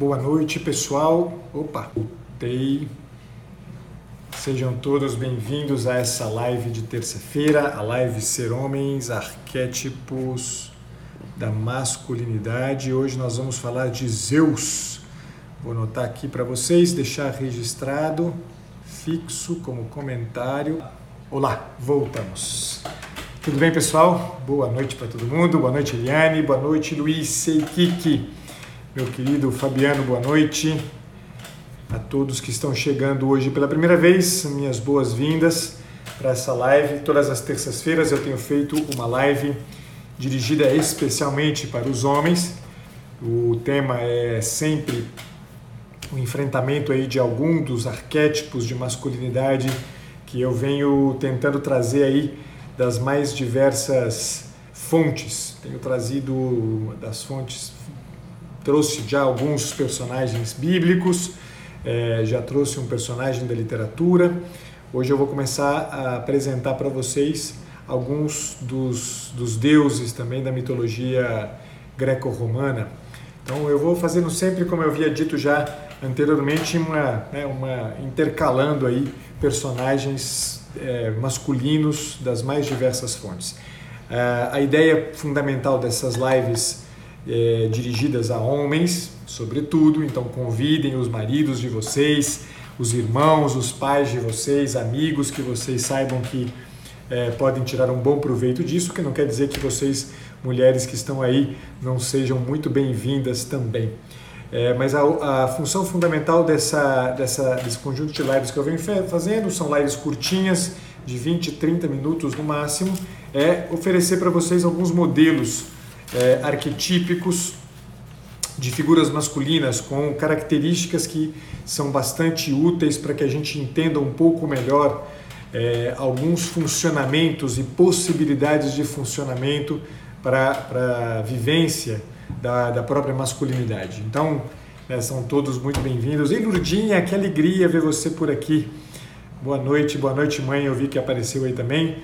Boa noite, pessoal. Opa, tei. Sejam todos bem-vindos a essa live de terça-feira, a live Ser Homens, Arquétipos da Masculinidade. Hoje nós vamos falar de Zeus. Vou anotar aqui para vocês, deixar registrado, fixo como comentário. Olá, voltamos. Tudo bem, pessoal? Boa noite para todo mundo. Boa noite, Eliane. Boa noite, Luiz Seikiki. Meu querido Fabiano, boa noite. A todos que estão chegando hoje pela primeira vez, minhas boas-vindas para essa live. Todas as terças-feiras eu tenho feito uma live dirigida especialmente para os homens. O tema é sempre o enfrentamento aí de algum dos arquétipos de masculinidade que eu venho tentando trazer aí das mais diversas fontes. Tenho trazido das fontes trouxe já alguns personagens bíblicos, é, já trouxe um personagem da literatura. Hoje eu vou começar a apresentar para vocês alguns dos, dos deuses também da mitologia greco-romana. Então eu vou fazendo sempre, como eu havia dito já anteriormente, uma, né, uma intercalando aí personagens é, masculinos das mais diversas fontes. É, a ideia fundamental dessas lives é, dirigidas a homens, sobretudo, então convidem os maridos de vocês, os irmãos, os pais de vocês, amigos que vocês saibam que é, podem tirar um bom proveito disso, que não quer dizer que vocês, mulheres que estão aí, não sejam muito bem-vindas também. É, mas a, a, função fundamental dessa, dessa, desse conjunto de lives que eu venho fazendo são lives curtinhas, de 20, 30 minutos no máximo, é oferecer para vocês alguns modelos é, arquetípicos de figuras masculinas com características que são bastante úteis para que a gente entenda um pouco melhor é, alguns funcionamentos e possibilidades de funcionamento para a vivência da, da própria masculinidade. Então, né, são todos muito bem-vindos. E Lurdinha, que alegria ver você por aqui. Boa noite, boa noite, mãe. Eu vi que apareceu aí também.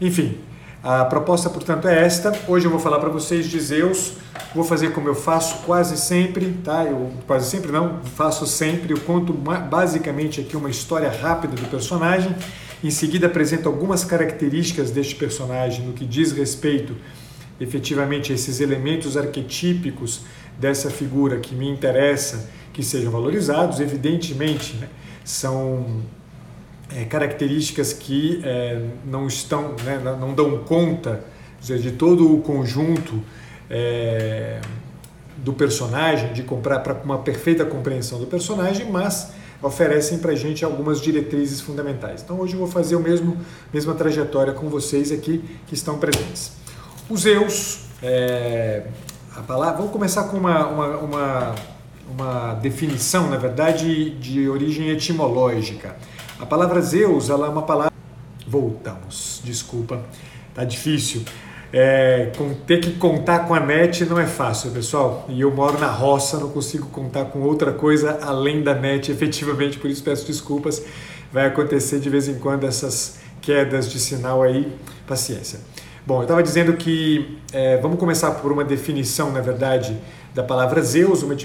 Enfim, a proposta, portanto, é esta. Hoje eu vou falar para vocês de Zeus. Vou fazer como eu faço quase sempre, tá? Eu quase sempre não, faço sempre. Eu conto basicamente aqui uma história rápida do personagem. Em seguida apresento algumas características deste personagem no que diz respeito efetivamente a esses elementos arquetípicos dessa figura que me interessa que sejam valorizados. Evidentemente, né? são é, características que é, não estão, né, não dão conta de todo o conjunto é, do personagem, de comprar para uma perfeita compreensão do personagem, mas oferecem para a gente algumas diretrizes fundamentais. Então hoje eu vou fazer o mesmo mesma trajetória com vocês aqui que estão presentes. Os Zeus, é, a palavra, vamos começar com uma, uma, uma, uma definição, na verdade, de origem etimológica. A palavra Zeus, ela é uma palavra. Voltamos, desculpa, tá difícil. É, ter que contar com a net não é fácil, pessoal. E eu moro na roça, não consigo contar com outra coisa além da net, efetivamente, por isso peço desculpas. Vai acontecer de vez em quando essas quedas de sinal aí, paciência. Bom, eu estava dizendo que é, vamos começar por uma definição, na verdade, da palavra Zeus, uma,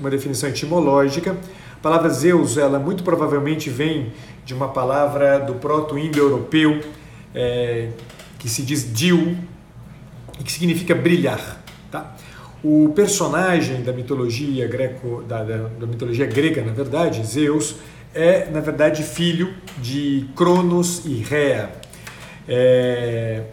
uma definição etimológica. A palavra Zeus, ela muito provavelmente vem de uma palavra do proto-indo-europeu é, que se diz Dil e que significa brilhar. Tá? O personagem da mitologia greco, da, da, da mitologia grega, na verdade, Zeus, é na verdade filho de Cronos e Rhea. É,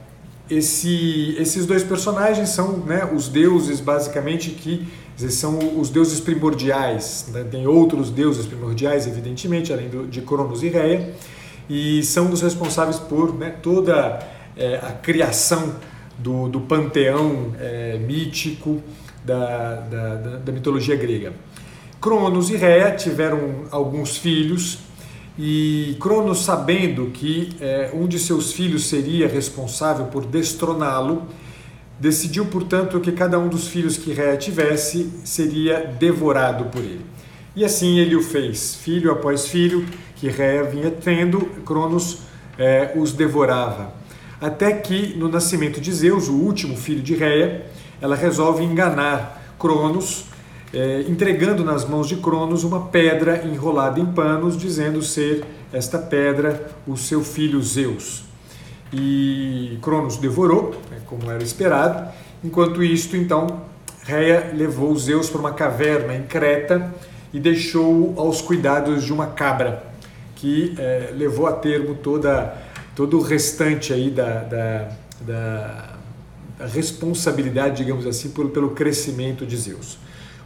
esse, esses dois personagens são né, os deuses basicamente que são os deuses primordiais. Né? Tem outros deuses primordiais, evidentemente, além do, de Cronos e Reia, e são os responsáveis por né, toda é, a criação do, do panteão é, mítico da, da, da, mitologia grega. Cronos e Reia tiveram alguns filhos, e Cronos, sabendo que é, um de seus filhos seria responsável por destroná-lo, Decidiu, portanto, que cada um dos filhos que Ré tivesse seria devorado por ele. E assim ele o fez, filho após filho, que Ré vinha tendo, Cronos é, os devorava. Até que, no nascimento de Zeus, o último filho de Réia, ela resolve enganar Cronos, é, entregando nas mãos de Cronos uma pedra enrolada em panos, dizendo ser esta pedra o seu filho Zeus. E Cronos devorou, né, como era esperado. Enquanto isto, então, Reia levou Zeus para uma caverna em Creta e deixou aos cuidados de uma cabra, que é, levou a termo toda, todo o restante aí da, da, da, da responsabilidade, digamos assim, pelo, pelo crescimento de Zeus.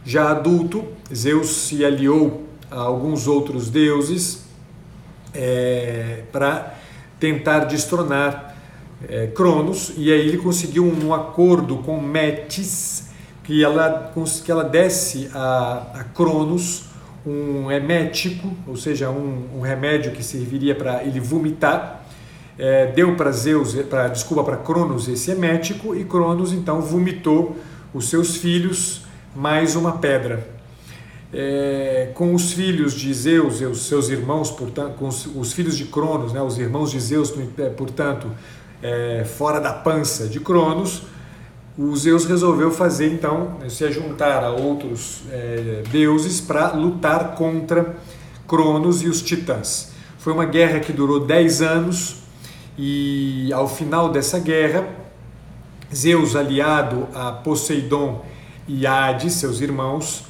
Já adulto, Zeus se aliou a alguns outros deuses é, para tentar destronar é, Cronos, e aí ele conseguiu um, acordo com Metis, que ela, que ela desse a, a Cronos um emético, ou seja, um, um remédio que serviria para ele vomitar, é, deu para Zeus, para desculpa para Cronos esse emético e Cronos então vomitou os seus filhos mais uma pedra. É, com os filhos de Zeus e os seus irmãos, portanto, com os, os filhos de Cronos, né, os irmãos de Zeus, é, portanto, é, fora da pança de Cronos, o Zeus resolveu fazer então se juntar a outros é, deuses para lutar contra Cronos e os titãs. Foi uma guerra que durou 10 anos e ao final dessa guerra, Zeus, aliado a Poseidon e Hades, seus irmãos,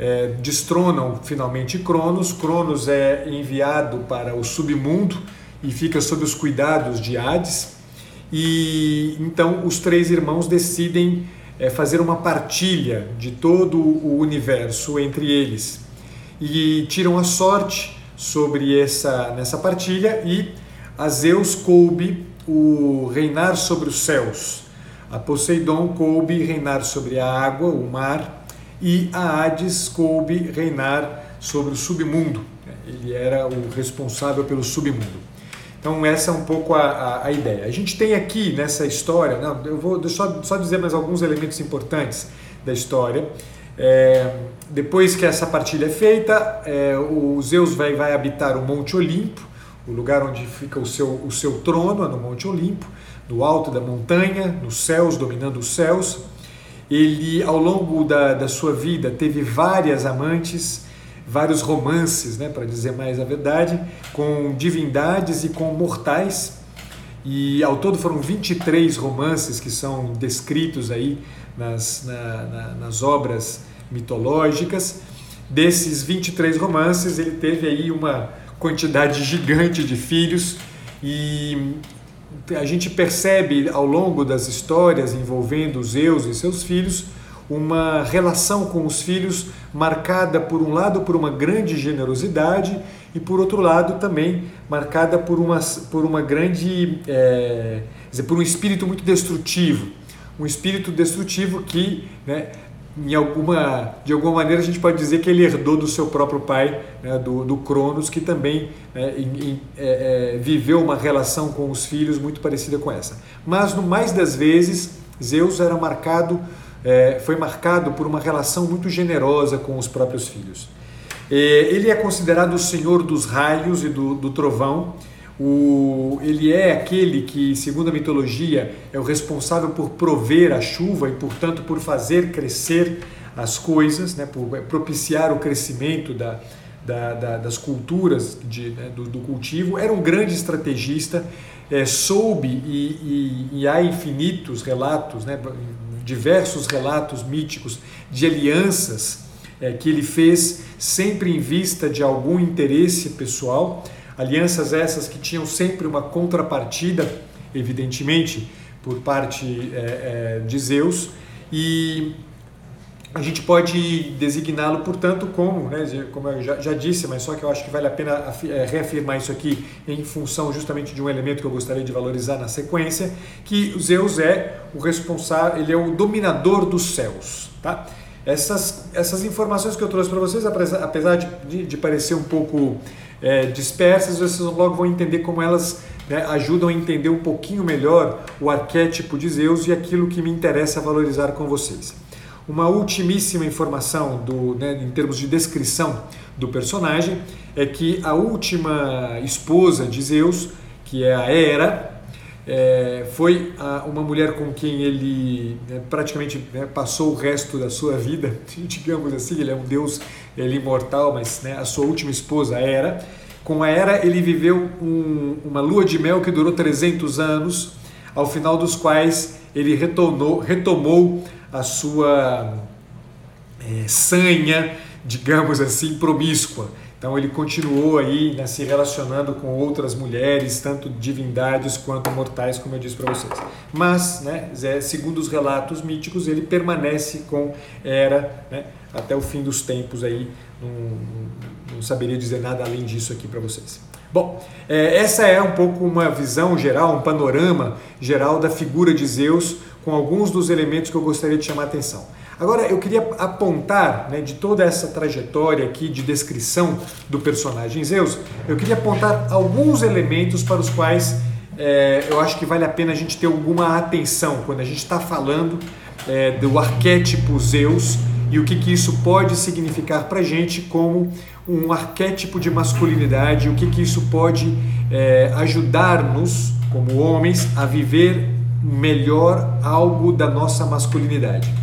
é, destronam finalmente Cronos. Cronos é enviado para o submundo e fica sob os cuidados de Hades. E então os três irmãos decidem é, fazer uma partilha de todo o universo entre eles e tiram a sorte sobre essa nessa partilha e a Zeus coube o reinar sobre os céus a Poseidon coube reinar sobre a água, o mar, e a Hades coube reinar sobre o submundo. Ele era o responsável pelo submundo. Então essa é um pouco a, a, a ideia. A gente tem aqui nessa história, não, eu vou só, só dizer mais alguns elementos importantes da história. É, depois que essa partilha é feita, é, o Zeus vai, vai habitar o Monte Olimpo, o lugar onde fica o seu, o seu trono, é no Monte Olimpo no alto da montanha, nos céus, dominando os céus. Ele, ao longo da, da sua vida, teve várias amantes, vários romances, né, para dizer mais a verdade, com divindades e com mortais. E ao todo foram 23 romances que são descritos aí nas, na, na, nas obras mitológicas. Desses 23 romances, ele teve aí uma quantidade gigante de filhos e a gente percebe ao longo das histórias envolvendo Zeus e seus filhos uma relação com os filhos marcada por um lado por uma grande generosidade e por outro lado também marcada por uma, por uma grande é, dizer, por um espírito muito destrutivo. Um espírito destrutivo que né, em alguma, de alguma maneira a gente pode dizer que ele herdou do seu próprio pai, né, do, do Cronos, que também né, em, é, é, viveu uma relação com os filhos muito parecida com essa. Mas no mais das vezes, Zeus era marcado, é, foi marcado por uma relação muito generosa com os próprios filhos. É, ele é considerado o senhor dos raios e do, do trovão, o, ele é aquele que, segundo a mitologia, é o responsável por prover a chuva e, portanto, por fazer crescer as coisas, né, por propiciar o crescimento da, da, da, das culturas de, né, do, do, cultivo. Era um grande estrategista, é, soube e, e, e, há infinitos relatos, né, diversos relatos míticos de alianças é, que ele fez sempre em vista de algum interesse pessoal. Alianças essas que tinham sempre uma contrapartida, evidentemente, por parte é, é, de Zeus, e a gente pode designá-lo, portanto, como, né, como eu já, já, disse, mas só que eu acho que vale a pena é, reafirmar isso aqui em função justamente de um elemento que eu gostaria de valorizar na sequência, que Zeus é o responsável, ele é o dominador dos céus, tá? Essas, essas informações que eu trouxe para vocês, apesar de, de parecer um pouco é, dispersas, vocês logo vão entender como elas né, ajudam a entender um pouquinho melhor o arquétipo de Zeus e aquilo que me interessa valorizar com vocês. Uma ultimíssima informação do, né, em termos de descrição do personagem é que a última esposa de Zeus, que é a Hera, é, foi a, uma mulher com quem ele né, praticamente né, passou o resto da sua vida, digamos assim, ele é um deus ele é imortal, mas né, a sua última esposa era. Com a Era, ele viveu um, uma lua de mel que durou 300 anos, ao final dos quais ele retornou, retomou a sua é, sanha, digamos assim, promíscua. Então ele continuou aí né, se relacionando com outras mulheres, tanto divindades quanto mortais, como eu disse para vocês. Mas, né, segundo os relatos míticos, ele permanece com Hera né, até o fim dos tempos aí. Não, não saberia dizer nada além disso aqui para vocês. Bom, é, essa é um pouco uma visão geral, um panorama geral da figura de Zeus, com alguns dos elementos que eu gostaria de chamar a atenção. Agora, eu queria apontar, né, de toda essa trajetória aqui de descrição do personagem Zeus, eu queria apontar alguns elementos para os quais é, eu acho que vale a pena a gente ter alguma atenção quando a gente está falando é, do arquétipo Zeus e o que, que isso pode significar para a gente como um arquétipo de masculinidade, o que, que isso pode é, ajudar-nos, como homens, a viver melhor algo da nossa masculinidade.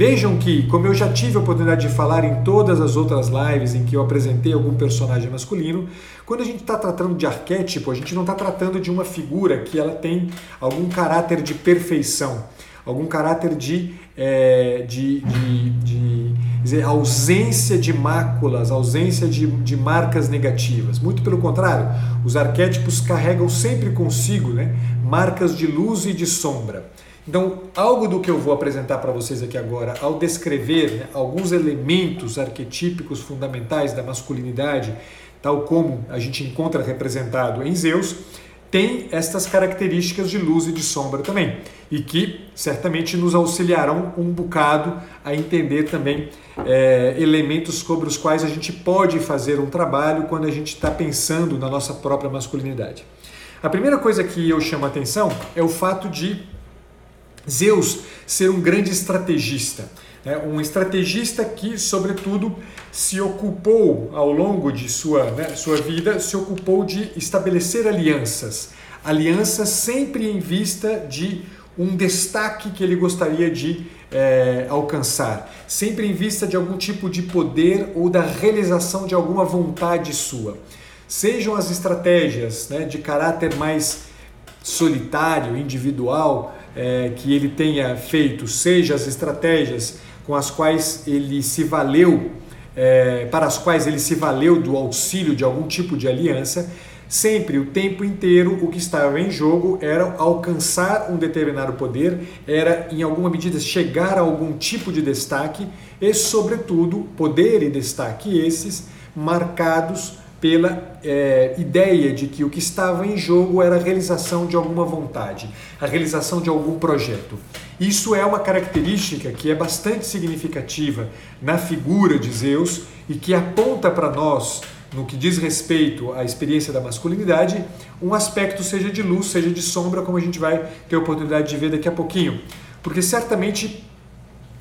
Vejam que, como eu já tive a oportunidade de falar em todas as outras lives em que eu apresentei algum personagem masculino, quando a gente está tratando de arquétipo, a gente não está tratando de uma figura que ela tem algum caráter de perfeição, algum caráter de, é, de, de, de dizer, ausência de máculas, ausência de, de marcas negativas. Muito pelo contrário, os arquétipos carregam sempre consigo né, marcas de luz e de sombra. Então, algo do que eu vou apresentar para vocês aqui agora, ao descrever né, alguns elementos arquetípicos fundamentais da masculinidade, tal como a gente encontra representado em Zeus, tem estas características de luz e de sombra também, e que certamente nos auxiliarão um bocado a entender também é, elementos sobre os quais a gente pode fazer um trabalho quando a gente está pensando na nossa própria masculinidade. A primeira coisa que eu chamo a atenção é o fato de Zeus ser um grande estrategista, né? um estrategista que, sobretudo, se ocupou ao longo de sua, né, sua vida, se ocupou de estabelecer alianças, alianças sempre em vista de um destaque que ele gostaria de é, alcançar, sempre em vista de algum tipo de poder ou da realização de alguma vontade sua. Sejam as estratégias né, de caráter mais solitário, individual, é, que ele tenha feito, seja as estratégias com as quais ele se valeu, é, para as quais ele se valeu do auxílio de algum tipo de aliança, sempre o tempo inteiro o que estava em jogo era alcançar um determinado poder, era em alguma medida chegar a algum tipo de destaque e, sobretudo, poder e destaque esses marcados pela é, ideia de que o que estava em jogo era a realização de alguma vontade, a realização de algum projeto. Isso é uma característica que é bastante significativa na figura de Zeus e que aponta para nós, no que diz respeito à experiência da masculinidade, um aspecto seja de luz, seja de sombra, como a gente vai ter a oportunidade de ver daqui a pouquinho. Porque certamente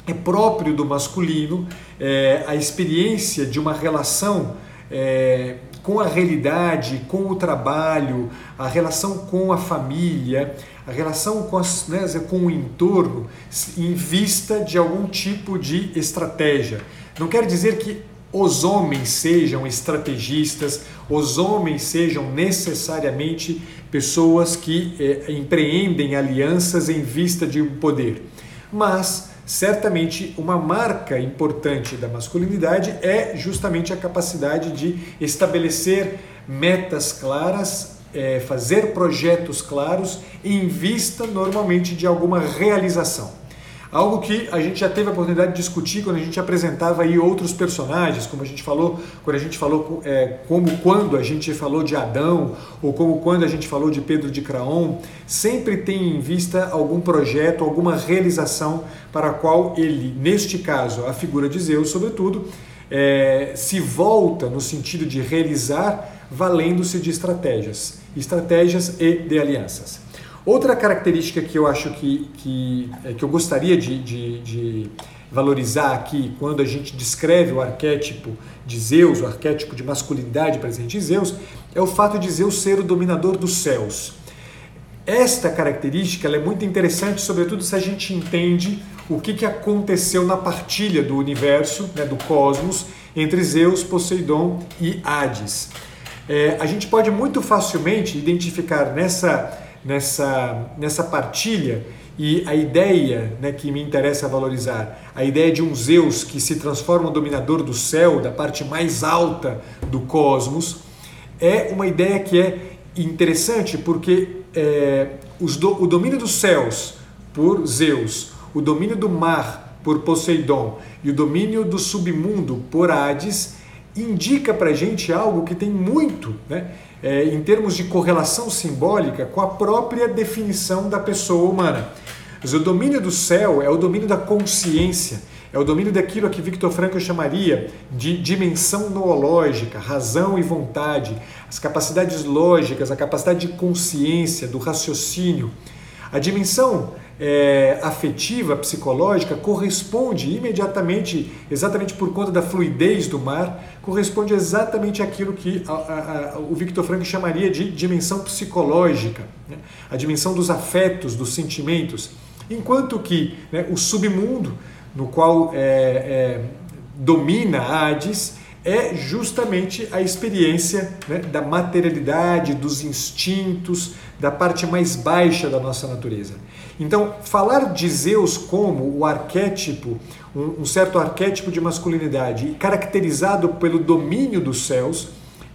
é próprio do masculino é, a experiência de uma relação é, com a realidade, com o trabalho, a relação com a família, a relação com, as, né, com o entorno, em vista de algum tipo de estratégia. Não quer dizer que os homens sejam estrategistas, os homens sejam necessariamente pessoas que é, empreendem alianças em vista de um poder. Mas certamente uma marca importante da masculinidade é justamente a capacidade de estabelecer metas claras, é, fazer projetos claros em vista normalmente de alguma realização. Algo que a gente já teve a oportunidade de discutir quando a gente apresentava aí outros personagens, como a gente falou, quando a gente falou é, como quando a gente falou de Adão, ou como quando a gente falou de Pedro de Craon, sempre tem em vista algum projeto, alguma realização para a qual ele, neste caso, a figura de Zeus, sobretudo, é, se volta no sentido de realizar valendo-se de estratégias, estratégias e de alianças. Outra característica que eu acho que, que, é, que eu gostaria de, de, de valorizar aqui quando a gente descreve o arquétipo de Zeus, o arquétipo de masculinidade presente em Zeus, é o fato de Zeus ser o dominador dos céus. esta característica é muito interessante, sobretudo se a gente entende o que, que aconteceu na partilha do universo, né, do cosmos, entre Zeus, Poseidon e Hades. É, a gente pode muito facilmente identificar nessa, nessa, nessa partilha e a ideia né, que me interessa valorizar, a ideia de um Zeus que se transforma no dominador do céu, da parte mais alta do cosmos, é uma ideia que é interessante porque é, do, o domínio dos céus por Zeus, o domínio do mar por Poseidon e o domínio do submundo por Hades indica para gente algo que tem muito, né, é, em termos de correlação simbólica, com a própria definição da pessoa humana. Mas o domínio do céu é o domínio da consciência, é o domínio daquilo que Victor Frankl chamaria de dimensão noológica, razão e vontade, as capacidades lógicas, a capacidade de consciência, do raciocínio. A dimensão é, afetiva, psicológica, corresponde imediatamente, exatamente por conta da fluidez do mar, corresponde exatamente àquilo que a, a, a, o Victor Frankl chamaria de dimensão psicológica, né? a dimensão dos afetos, dos sentimentos. Enquanto que né, o submundo, no qual é, é, domina Hades, é justamente a experiência né, da materialidade, dos instintos, da parte mais baixa da nossa natureza. Então, falar de Zeus como o arquétipo, um, um certo arquétipo de masculinidade caracterizado pelo domínio dos céus,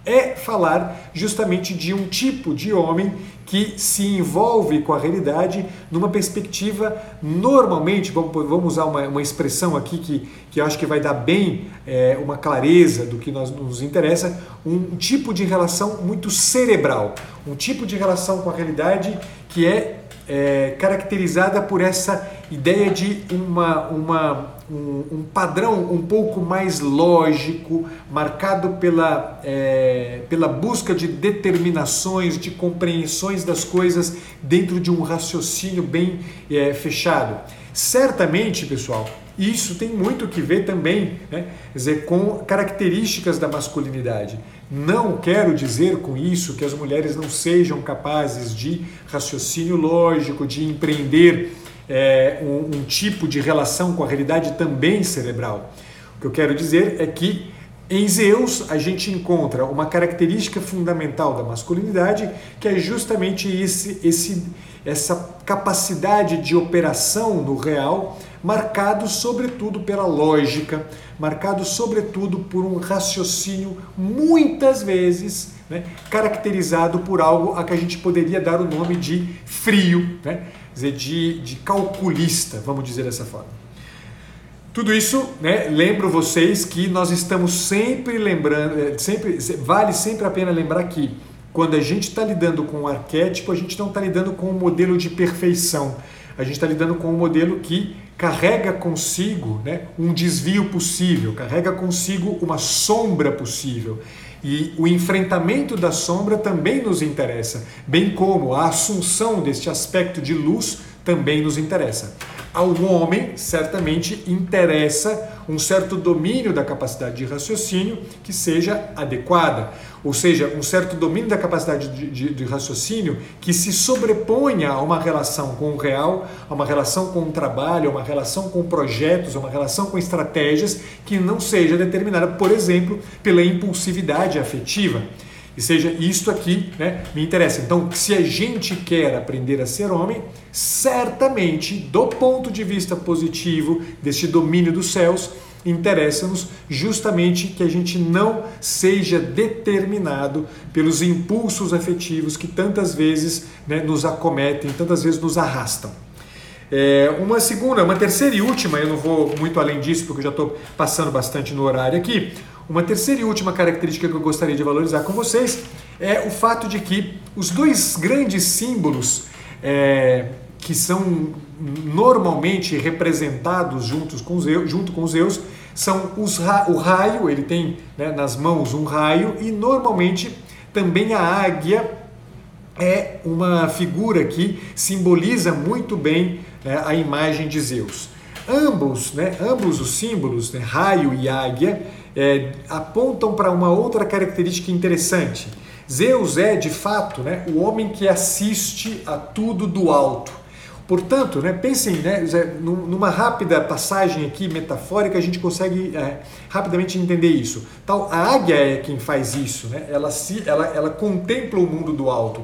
é falar justamente de um tipo de homem que se envolve com a realidade numa perspectiva normalmente, vamos, usar uma, uma expressão aqui que, que eu acho que vai dar bem é, uma clareza do que nós, nos interessa, um tipo de relação muito cerebral, um tipo de relação com a realidade que é é, caracterizada por essa ideia de uma, uma, um, um, padrão um pouco mais lógico, marcado pela, é, pela busca de determinações, de compreensões das coisas dentro de um raciocínio bem é, fechado. Certamente, pessoal, isso tem muito que ver também né, dizer, com características da masculinidade. Não quero dizer com isso que as mulheres não sejam capazes de raciocínio lógico, de empreender é, um, um tipo de relação com a realidade também cerebral. O que eu quero dizer é que em Zeus a gente encontra uma característica fundamental da masculinidade que é justamente esse, esse, essa capacidade de operação no real marcado sobretudo pela lógica, marcado sobretudo por um raciocínio muitas vezes né, caracterizado por algo a que a gente poderia dar o nome de frio, né, dizer, de, de calculista, vamos dizer dessa forma. Tudo isso, né, lembro vocês que nós estamos sempre lembrando, é, sempre, vale sempre a pena lembrar que quando a gente está lidando com um arquétipo, a gente não está lidando com um modelo de perfeição. A gente está lidando com um modelo que carrega consigo né, um desvio possível, carrega consigo uma sombra possível. E o enfrentamento da sombra também nos interessa, bem como a assunção deste aspecto de luz também nos interessa. Ao homem, certamente, interessa um certo domínio da capacidade de raciocínio que seja adequada, ou seja, um certo domínio da capacidade de, de, de, raciocínio que se sobreponha a uma relação com o real, a uma relação com o trabalho, a uma relação com projetos, a uma relação com estratégias que não seja determinada, por exemplo, pela impulsividade afetiva. E seja isto aqui, né, me interessa. Então, se a gente quer aprender a ser homem, certamente, do ponto de vista positivo deste domínio dos céus, interessa-nos justamente que a gente não seja determinado pelos impulsos afetivos que tantas vezes né, nos acometem, tantas vezes nos arrastam. É, uma segunda, uma terceira e última, eu não vou muito além disso porque eu já estou passando bastante no horário aqui. Uma terceira e última característica que eu gostaria de valorizar com vocês é o fato de que os dois grandes símbolos é, que são normalmente representados juntos com Zeus, junto com Zeus são os, o raio, ele tem né, nas mãos um raio, e normalmente também a águia é uma figura que simboliza muito bem né, a imagem de Zeus. Ambos, né, ambos os símbolos, né, raio e águia, é, apontam para uma outra característica interessante. Zeus é, de fato, né, o homem que assiste a tudo do alto. Portanto, né, pensem né, numa rápida passagem aqui metafórica, a gente consegue é, rapidamente entender isso. Tal, a águia é quem faz isso, né? ela, se, ela, ela contempla o mundo do alto.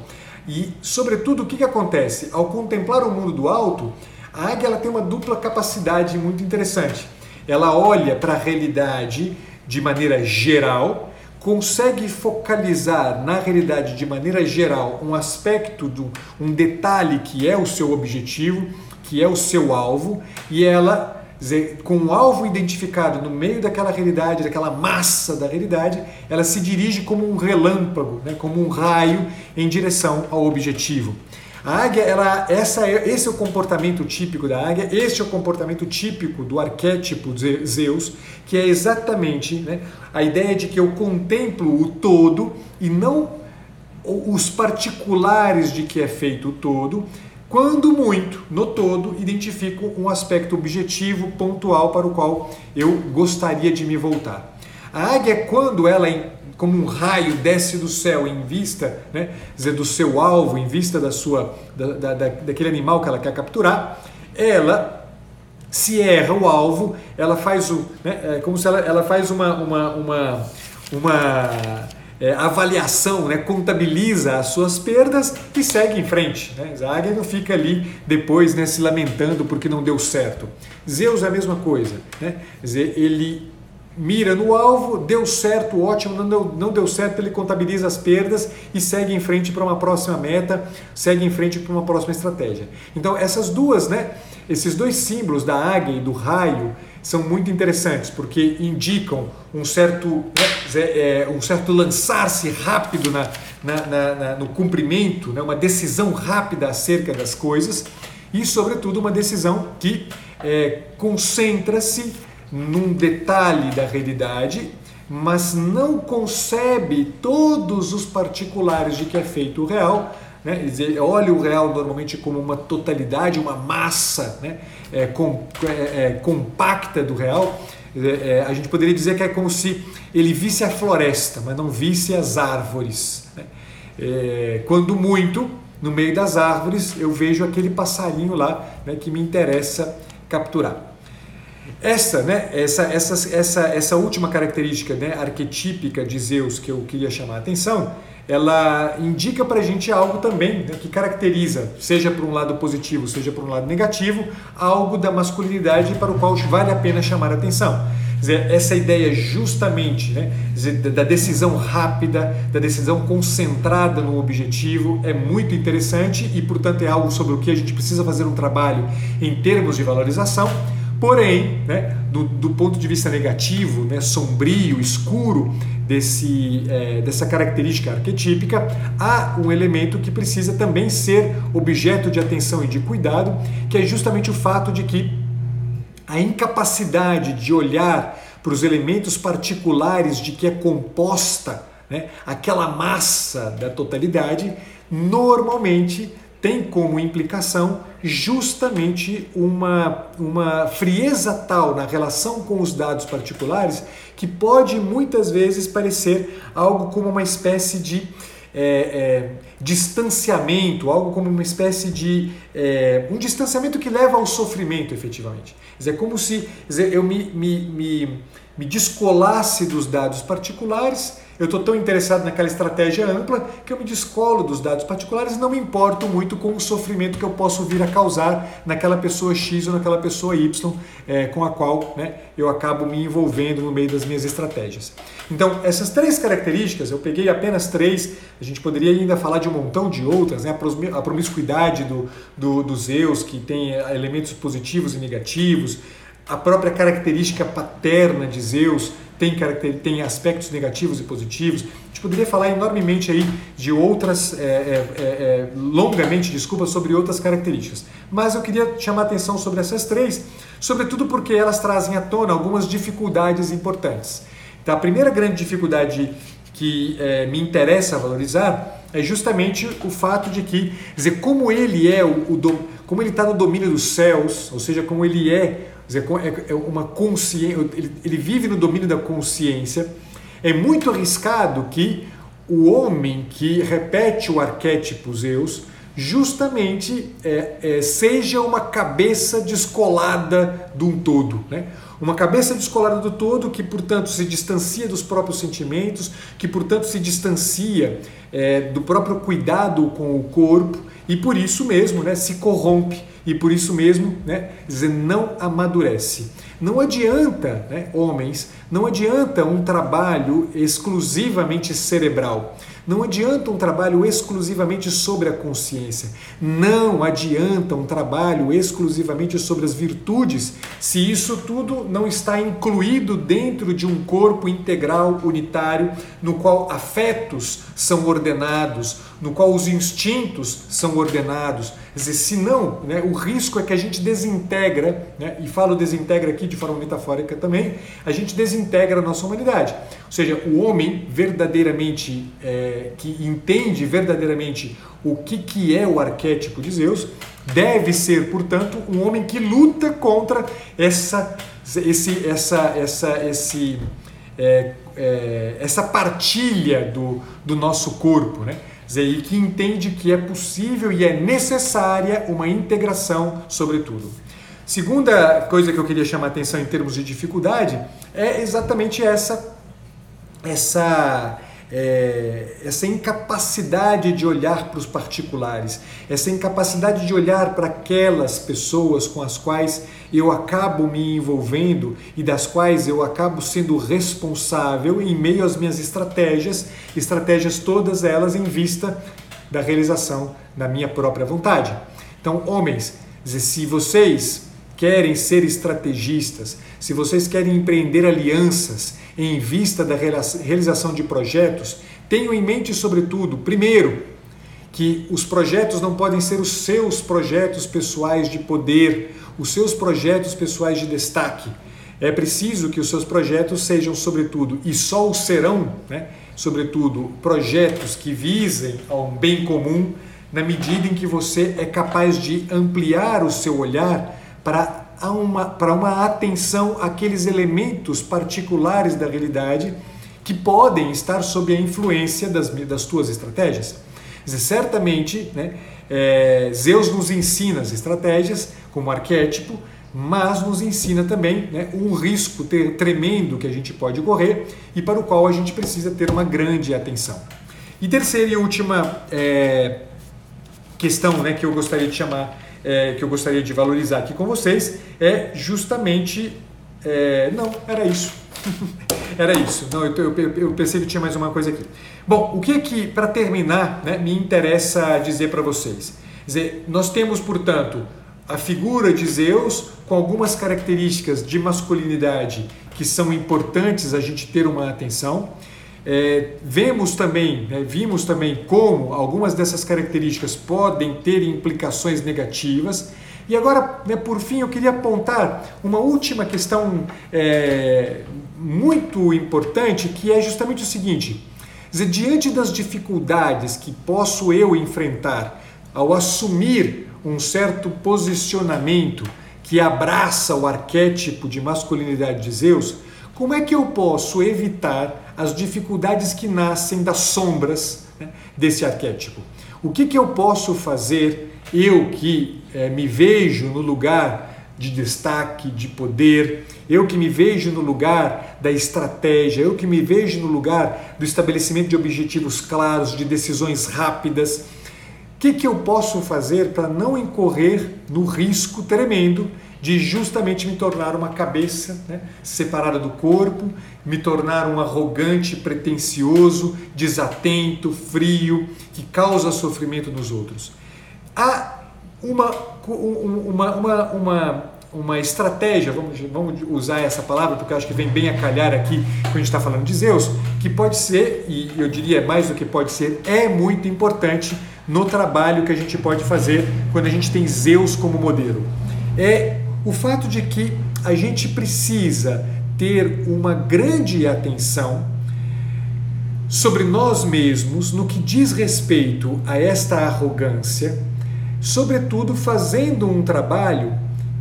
E, sobretudo, o que, que acontece? Ao contemplar o mundo do alto, a águia ela tem uma dupla capacidade muito interessante. Ela olha para a realidade de maneira geral, consegue focalizar na realidade de maneira geral um aspecto, do, um detalhe que é o seu objetivo, que é o seu alvo, e ela com o alvo identificado no meio daquela realidade, daquela massa da realidade, ela se dirige como um relâmpago, né, como um raio em direção ao objetivo. A águia, ela, essa é, esse é o comportamento típico da águia, este é o comportamento típico do arquétipo Zeus, que é exatamente né, a ideia de que eu contemplo o todo e não os particulares de que é feito o todo, quando muito, no todo, identifico um aspecto objetivo, pontual para o qual eu gostaria de me voltar. A águia, quando ela como um raio desce do céu em vista né, dizer, do seu alvo, em vista da sua, da, da, daquele animal que ela quer capturar, ela se erra o alvo, ela faz o, né, é como se ela, ela faz uma, uma, uma, uma é, avaliação, né, contabiliza as suas perdas e segue em frente. Né? A águia não fica ali depois né, se lamentando porque não deu certo. Zeus é a mesma coisa. Né? Ele mira no alvo, deu certo, ótimo, não deu, não deu certo, ele contabiliza as perdas e segue em frente para uma próxima meta, segue em frente para uma próxima estratégia. Então essas duas, né, esses dois símbolos da águia e do raio são muito interessantes porque indicam um certo, né, é, um certo lançar-se rápido na, na, na, no cumprimento, né, uma decisão rápida acerca das coisas e, sobretudo, uma decisão que é, concentra-se num detalhe da realidade, mas não concebe todos os particulares de que é feito o real. Né? Dizer, olha o real normalmente como uma totalidade, uma massa né? é, com, é, é, compacta do real. É, a gente poderia dizer que é como se ele visse a floresta, mas não visse as árvores. Né? É, quando muito, no meio das árvores, eu vejo aquele passarinho lá né, que me interessa capturar. Essa, né, essa, essa, essa, essa última característica né, arquetípica de Zeus que eu queria chamar a atenção, ela indica para a gente algo também né, que caracteriza, seja por um lado positivo, seja por um lado negativo, algo da masculinidade para o qual vale a pena chamar a atenção. Dizer, essa ideia justamente né, da decisão rápida, da decisão concentrada no objetivo é muito interessante e, portanto, é algo sobre o que a gente precisa fazer um trabalho em termos de valorização. Porém, né, do, do, ponto de vista negativo, né, sombrio, escuro desse, é, dessa característica arquetípica, há um elemento que precisa também ser objeto de atenção e de cuidado, que é justamente o fato de que a incapacidade de olhar para os elementos particulares de que é composta né, aquela massa da totalidade, normalmente tem como implicação justamente uma, uma frieza tal na relação com os dados particulares que pode muitas vezes parecer algo como uma espécie de é, é, distanciamento, algo como uma espécie de é, um distanciamento que leva ao sofrimento efetivamente. É como se eu me, me, me, me descolasse dos dados particulares eu estou tão interessado naquela estratégia ampla que eu me descolo dos dados particulares e não me importo muito com o sofrimento que eu posso vir a causar naquela pessoa X ou naquela pessoa Y é, com a qual né, eu acabo me envolvendo no meio das minhas estratégias. Então, essas três características, eu peguei apenas três, a gente poderia ainda falar de um montão de outras, né? a promiscuidade do, do, do Zeus, que tem elementos positivos e negativos, a própria característica paterna de Zeus, tem, tem aspectos negativos e positivos. A gente poderia falar enormemente aí de outras, é, é, é, longamente, desculpa, sobre outras características. Mas eu queria chamar atenção sobre essas três, sobretudo porque elas trazem à tona algumas dificuldades importantes. Então, a primeira grande dificuldade que é, me interessa valorizar é justamente o fato de que, dizer, como ele é o, o como ele está no domínio dos céus, ou seja, como ele é dizer, é, é uma consciência, ele, ele vive no domínio da consciência. É muito arriscado que o homem que repete o arquétipo Zeus justamente é, é, seja uma cabeça descolada de um todo. Né? Uma cabeça descolada do todo que, portanto, se distancia dos próprios sentimentos, que, portanto, se distancia é, do próprio cuidado com o corpo e, por isso mesmo, né, se corrompe e, por isso mesmo, né, não amadurece. Não adianta, né, homens, não adianta um trabalho exclusivamente cerebral. Não adianta um trabalho exclusivamente sobre a consciência. Não adianta um trabalho exclusivamente sobre as virtudes se isso tudo não está incluído dentro de um corpo integral, unitário, no qual afetos são ordenados, no qual os instintos são ordenados. Dizer, senão, né, o risco é que a gente desintegra, né, e falo desintegra aqui de forma metafórica também, a gente desintegra a nossa humanidade. Ou seja, o homem verdadeiramente, é, que entende verdadeiramente o que, que é o arquétipo de Zeus, deve ser, portanto, um homem que luta contra essa, esse, essa, essa, esse, é, é, essa partilha do, do nosso corpo, né? E que entende que é possível e é necessária uma integração, sobretudo. Segunda coisa que eu queria chamar a atenção em termos de dificuldade é exatamente essa, essa é, essa incapacidade de olhar para os particulares, essa incapacidade de olhar para aquelas pessoas com as quais eu acabo me envolvendo e das quais eu acabo sendo responsável em meio às minhas estratégias, estratégias todas elas em vista da realização da minha própria vontade. Então, homens, se vocês querem ser estrategistas, se vocês querem empreender alianças em vista da realização de projetos, tenham em mente, sobretudo, primeiro, que os projetos não podem ser os seus projetos pessoais de poder, os seus projetos pessoais de destaque. É preciso que os seus projetos sejam, sobretudo, e só o serão, né, sobretudo, projetos que visem ao bem comum, na medida em que você é capaz de ampliar o seu olhar para uma, para uma atenção àqueles elementos particulares da realidade que podem estar sob a influência das, das tuas estratégias. Dizer, certamente, né, é, Zeus nos ensina as estratégias como arquétipo, mas nos ensina também né, um risco tremendo que a gente pode correr e para o qual a gente precisa ter uma grande atenção. E terceira e última é, questão né, que eu gostaria de chamar é, que eu gostaria de valorizar aqui com vocês é justamente. É, não, era isso. era isso. Não, eu, eu, eu, pensei que tinha mais uma coisa aqui. Bom, o que é que, para terminar, né, me interessa dizer para vocês? Dizer, nós temos, portanto, a figura de Zeus com algumas características de masculinidade que são importantes a gente ter uma atenção. É, vemos também, né, vimos também como algumas dessas características podem ter implicações negativas. E agora, né, por fim, eu queria apontar uma última questão é, muito importante, que é justamente o seguinte: dizer, diante das dificuldades que posso eu enfrentar ao assumir um certo posicionamento que abraça o arquétipo de masculinidade de Zeus, como é que eu posso evitar as dificuldades que nascem das sombras né, desse arquétipo? O que, que eu posso fazer, eu que é, me vejo no lugar de destaque, de poder, eu que me vejo no lugar da estratégia, eu que me vejo no lugar do estabelecimento de objetivos claros, de decisões rápidas. O que, que eu posso fazer para não incorrer no risco tremendo de justamente me tornar uma cabeça né, separada do corpo, me tornar um arrogante, pretensioso, desatento, frio, que causa sofrimento nos outros. Há uma, uma, uma, uma, uma estratégia, vamos, vamos usar essa palavra porque eu acho que vem bem a calhar aqui quando a gente está falando de Zeus, que pode ser, e eu diria mais do que pode ser, é muito importante no trabalho que a gente pode fazer quando a gente tem Zeus como modelo. É o fato de que a gente precisa ter uma grande atenção sobre nós mesmos no que diz respeito a esta arrogância, sobretudo fazendo um trabalho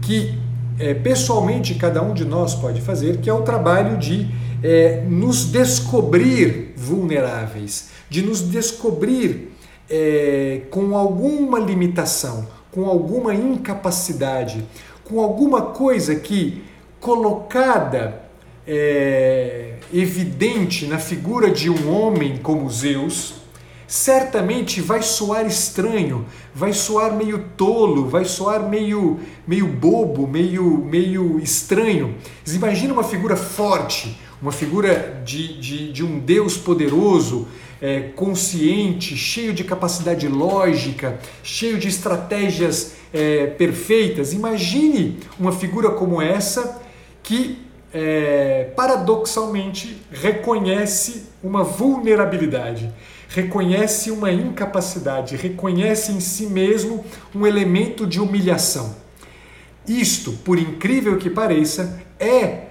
que é, pessoalmente cada um de nós pode fazer, que é o trabalho de é, nos descobrir vulneráveis, de nos descobrir é, com alguma limitação, com alguma incapacidade, com alguma coisa que, colocada é, evidente na figura de um homem como Zeus, certamente vai soar estranho, vai soar meio tolo, vai soar meio, meio bobo, meio, meio estranho. Imagina uma figura forte, uma figura de, de, de um Deus poderoso, é, consciente, cheio de capacidade lógica, cheio de estratégias é, perfeitas. Imagine uma figura como essa que é, paradoxalmente reconhece uma vulnerabilidade, reconhece uma incapacidade, reconhece em si mesmo um elemento de humilhação. Isto, por incrível que pareça, é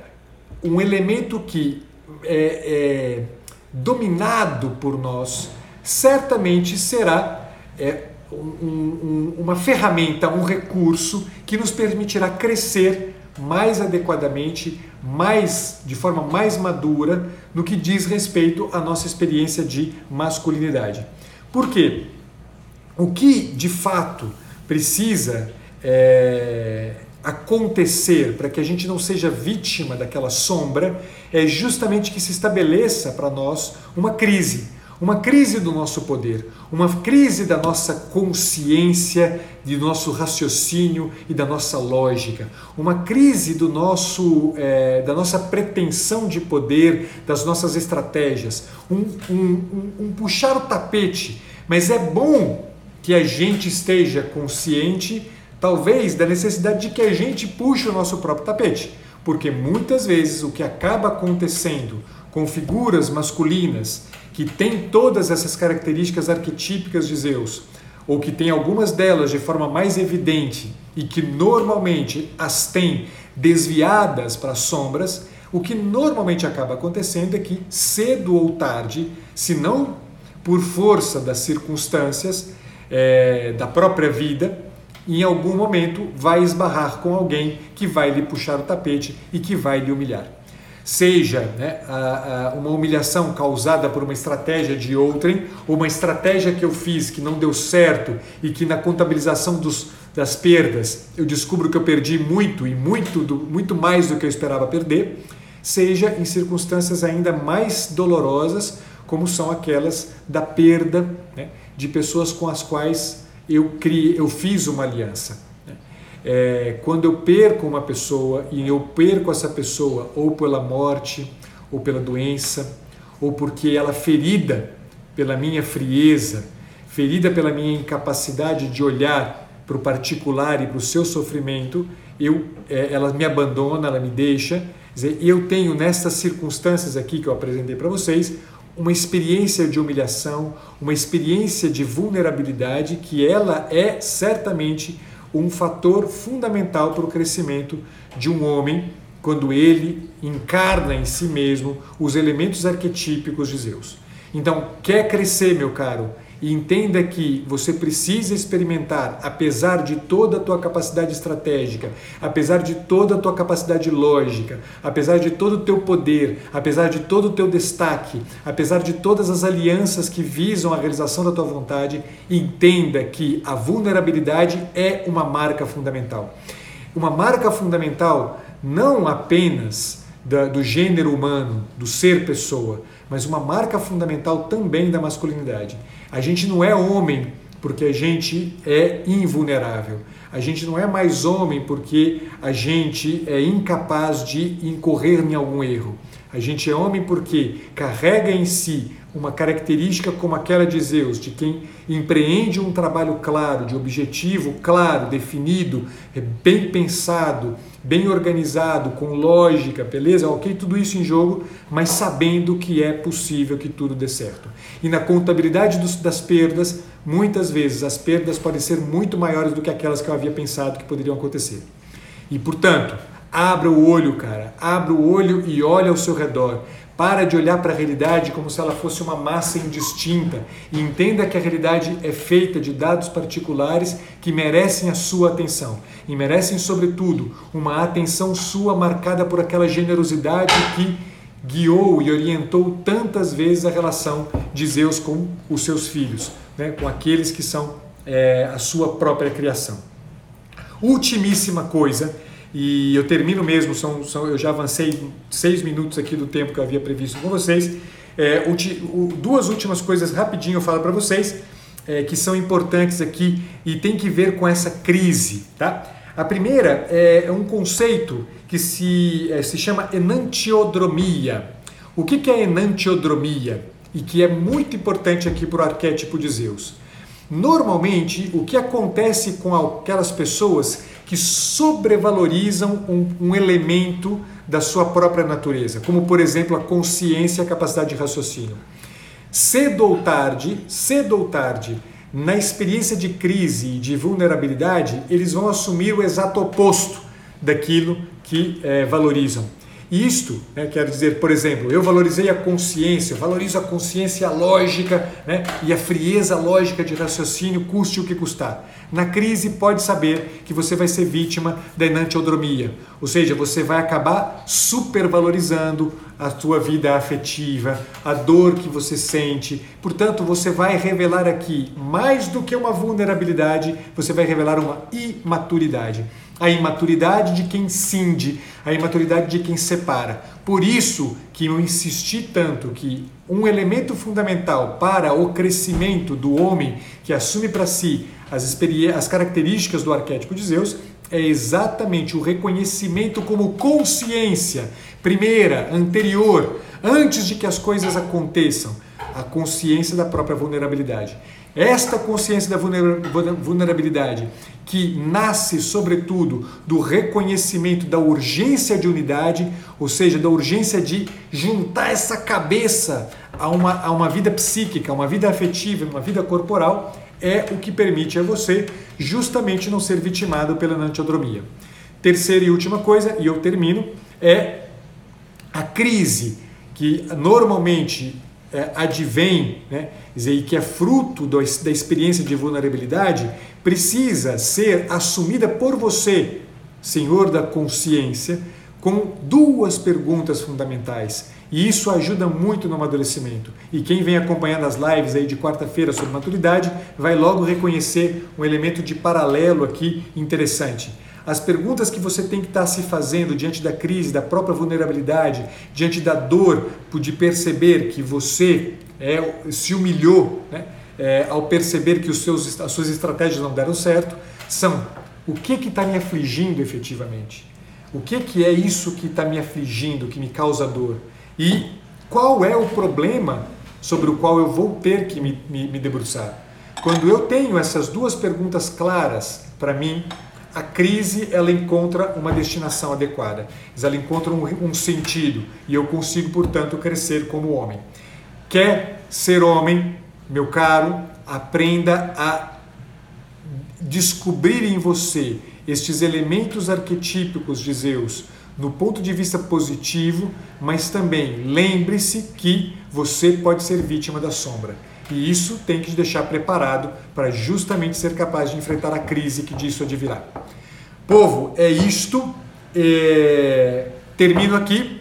um elemento que é, é dominado por nós, certamente será é, um, um, uma ferramenta, um recurso que nos permitirá crescer mais adequadamente, mais de forma mais madura no que diz respeito à nossa experiência de masculinidade. Por quê? O que de fato precisa é, acontecer para que a gente não seja vítima daquela sombra é justamente que se estabeleça para nós uma crise uma crise do nosso poder, uma crise da nossa consciência, de nosso raciocínio e da nossa lógica, uma crise do nosso, é, da nossa pretensão de poder, das nossas estratégias, um, um, um, um puxar o tapete. Mas é bom que a gente esteja consciente, talvez, da necessidade de que a gente puxe o nosso próprio tapete, porque muitas vezes o que acaba acontecendo com figuras masculinas que tem todas essas características arquetípicas de Zeus, ou que tem algumas delas de forma mais evidente e que normalmente as tem desviadas para as sombras, o que normalmente acaba acontecendo é que cedo ou tarde, se não por força das circunstâncias é, da própria vida, em algum momento vai esbarrar com alguém que vai lhe puxar o tapete e que vai lhe humilhar. Seja né, a, a, uma humilhação causada por uma estratégia de outrem, ou uma estratégia que eu fiz que não deu certo e que na contabilização dos, das perdas eu descubro que eu perdi muito e muito, do, muito mais do que eu esperava perder, seja em circunstâncias ainda mais dolorosas, como são aquelas da perda né, de pessoas com as quais eu, eu fiz uma aliança é, quando eu perco uma pessoa e eu perco essa pessoa ou pela morte, ou pela doença, ou porque ela ferida pela minha frieza, ferida pela minha incapacidade de olhar para o particular e para o seu sofrimento, eu, é, ela me abandona, ela me deixa. E eu tenho nessas circunstâncias aqui que eu apresentei para vocês uma experiência de humilhação, uma experiência de vulnerabilidade que ela é certamente um fator fundamental para o crescimento de um homem quando ele encarna em si mesmo os elementos arquetípicos de Zeus. Então, quer crescer, meu caro, e entenda que você precisa experimentar, apesar de toda a tua capacidade estratégica, apesar de toda a tua capacidade lógica, apesar de todo o teu poder, apesar de todo o teu destaque, apesar de todas as alianças que visam a realização da tua vontade, entenda que a vulnerabilidade é uma marca fundamental. Uma marca fundamental não apenas da, do gênero humano, do ser pessoa, mas uma marca fundamental também da masculinidade. A gente não é homem porque a gente é invulnerável. A gente não é mais homem porque a gente é incapaz de incorrer em algum erro. A gente é homem porque carrega em si uma característica como aquela de Zeus, de quem empreende um trabalho claro, de objetivo claro, definido, é bem pensado, bem organizado, com lógica, beleza? Ok, tudo isso em jogo, mas sabendo que é possível que tudo dê certo. E na contabilidade dos, das perdas, muitas vezes as perdas podem ser muito maiores do que aquelas que eu havia pensado que poderiam acontecer. E portanto, abra o olho, cara, abra o olho e olhe ao seu redor. Para de olhar para a realidade como se ela fosse uma massa indistinta e entenda que a realidade é feita de dados particulares que merecem a sua atenção e merecem, sobretudo, uma atenção sua marcada por aquela generosidade que guiou e orientou tantas vezes a relação de Zeus com os seus filhos, né? com aqueles que são é, a sua própria criação. Ultimíssima coisa, e eu termino mesmo, são, são, eu já avancei seis minutos aqui do tempo que eu havia previsto com vocês. É, duas últimas coisas rapidinho eu falo para vocês é, que são importantes aqui e tem que ver com essa crise, tá? A primeira é, é um conceito que se, é, se chama enantiodromia. O que, que é enantiodromia? E que é muito importante aqui para o arquétipo de Zeus. Normalmente, o que acontece com aquelas pessoas que sobrevalorizam um, um, elemento da sua própria natureza, como por exemplo a consciência e a capacidade de raciocínio. Cedo ou tarde, cedo ou tarde, na experiência de crise e de vulnerabilidade, eles vão assumir o exato oposto daquilo que é, valorizam. Isto, né, quero dizer, por exemplo, eu valorizei a consciência, valorizo a consciência lógica né, e a frieza lógica de raciocínio, custe o que custar. Na crise, pode saber que você vai ser vítima da enantiodromia, ou seja, você vai acabar supervalorizando a sua vida afetiva, a dor que você sente. Portanto, você vai revelar aqui, mais do que uma vulnerabilidade, você vai revelar uma imaturidade a imaturidade de quem cinde, a imaturidade de quem separa. Por isso que eu insisti tanto que um elemento fundamental para o crescimento do homem que assume para si as, as características do arquétipo de Zeus é exatamente o reconhecimento como consciência primeira, anterior, antes de que as coisas aconteçam, a consciência da própria vulnerabilidade. Esta consciência da vulnerabilidade, que nasce, sobretudo, do reconhecimento da urgência de unidade, ou seja, da urgência de juntar essa cabeça a uma, a uma vida psíquica, a uma vida afetiva, uma vida corporal, é o que permite a você justamente não ser vitimado pela anantiodromia. Terceira e última coisa, e eu termino, é a crise que normalmente é, advém, né, dizer, que é fruto do, da experiência de vulnerabilidade, precisa ser assumida por você, Senhor da consciência, com duas perguntas fundamentais. E isso ajuda muito no amadurecimento. E quem vem acompanhando as lives aí de quarta-feira sobre maturidade vai logo reconhecer um elemento de paralelo aqui interessante as perguntas que você tem que estar se fazendo diante da crise, da própria vulnerabilidade, diante da dor, de perceber que você é, se humilhou né, é, ao perceber que os seus, as suas estratégias não deram certo, são o que está me afligindo efetivamente? O que, que é isso que está me afligindo, que me causa dor? E qual é o problema sobre o qual eu vou ter que me, me, me debruçar? Quando eu tenho essas duas perguntas claras para mim, a crise ela encontra uma destinação adequada, ela encontra um, um sentido e eu consigo, portanto, crescer como homem. Quer ser homem, meu caro, aprenda a descobrir em você estes elementos arquetípicos de Zeus no ponto de vista positivo, mas também lembre-se que você pode ser vítima da sombra. E isso tem que te deixar preparado para justamente ser capaz de enfrentar a crise que disso advirá. Povo, é isto. É... Termino aqui.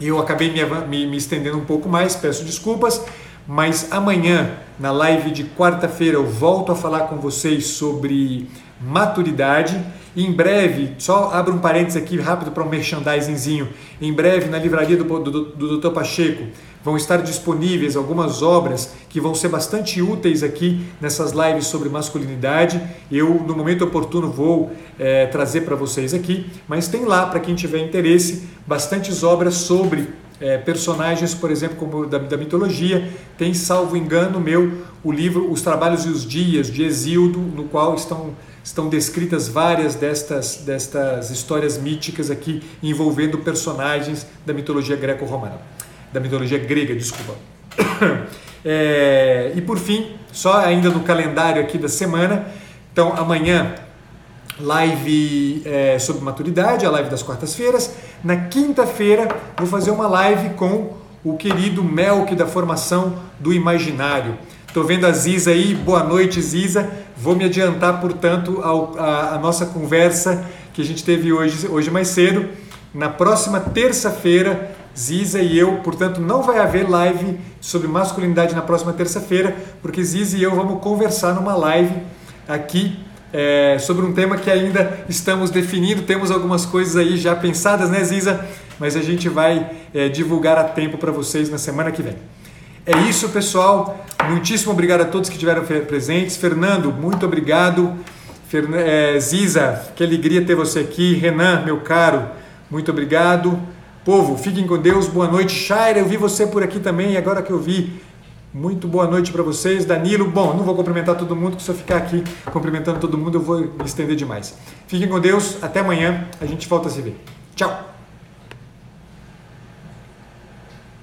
Eu acabei me, me, me estendendo um pouco mais, peço desculpas, mas amanhã, na live de quarta-feira, eu volto a falar com vocês sobre maturidade. E em breve, só abro um parênteses aqui rápido para um merchandisingzinho. Em breve, na livraria do, do, do Dr. Pacheco, vão estar disponíveis algumas obras que vão ser bastante úteis aqui nessas lives sobre masculinidade. Eu, no momento oportuno, vou é, trazer para vocês aqui, mas tem lá, para quem tiver interesse, bastantes obras sobre é, personagens, por exemplo, como da, da, mitologia. Tem, salvo engano meu, o livro Os Trabalhos e os Dias, de Exildo, no qual estão estão descritas várias destas, destas histórias míticas aqui envolvendo personagens da mitologia greco-romana da mitologia grega, desculpa. É, e por fim, só ainda no calendário aqui da semana, então amanhã live é, sobre maturidade, a live das quartas-feiras. Na quinta-feira vou fazer uma live com o querido Melk da formação do imaginário. Estou vendo a Ziza aí, boa noite Ziza. Vou me adiantar, portanto, ao, a, a nossa conversa que a gente teve hoje, hoje mais cedo. Na próxima terça-feira Ziza e eu, portanto, não vai haver live sobre masculinidade na próxima terça-feira, porque Ziza e eu vamos conversar numa live aqui é, sobre um tema que ainda estamos definindo. Temos algumas coisas aí já pensadas, né, Ziza? Mas a gente vai é, divulgar a tempo para vocês na semana que vem. É isso, pessoal. Muitíssimo obrigado a todos que estiveram presentes. Fernando, muito obrigado. Fern... É, Ziza, que alegria ter você aqui. Renan, meu caro, muito obrigado. Povo, fiquem com Deus, boa noite. Shaira, eu vi você por aqui também, agora que eu vi. Muito boa noite para vocês. Danilo, bom, não vou cumprimentar todo mundo, que se eu ficar aqui cumprimentando todo mundo, eu vou me estender demais. Fiquem com Deus, até amanhã, a gente volta a se ver. Tchau!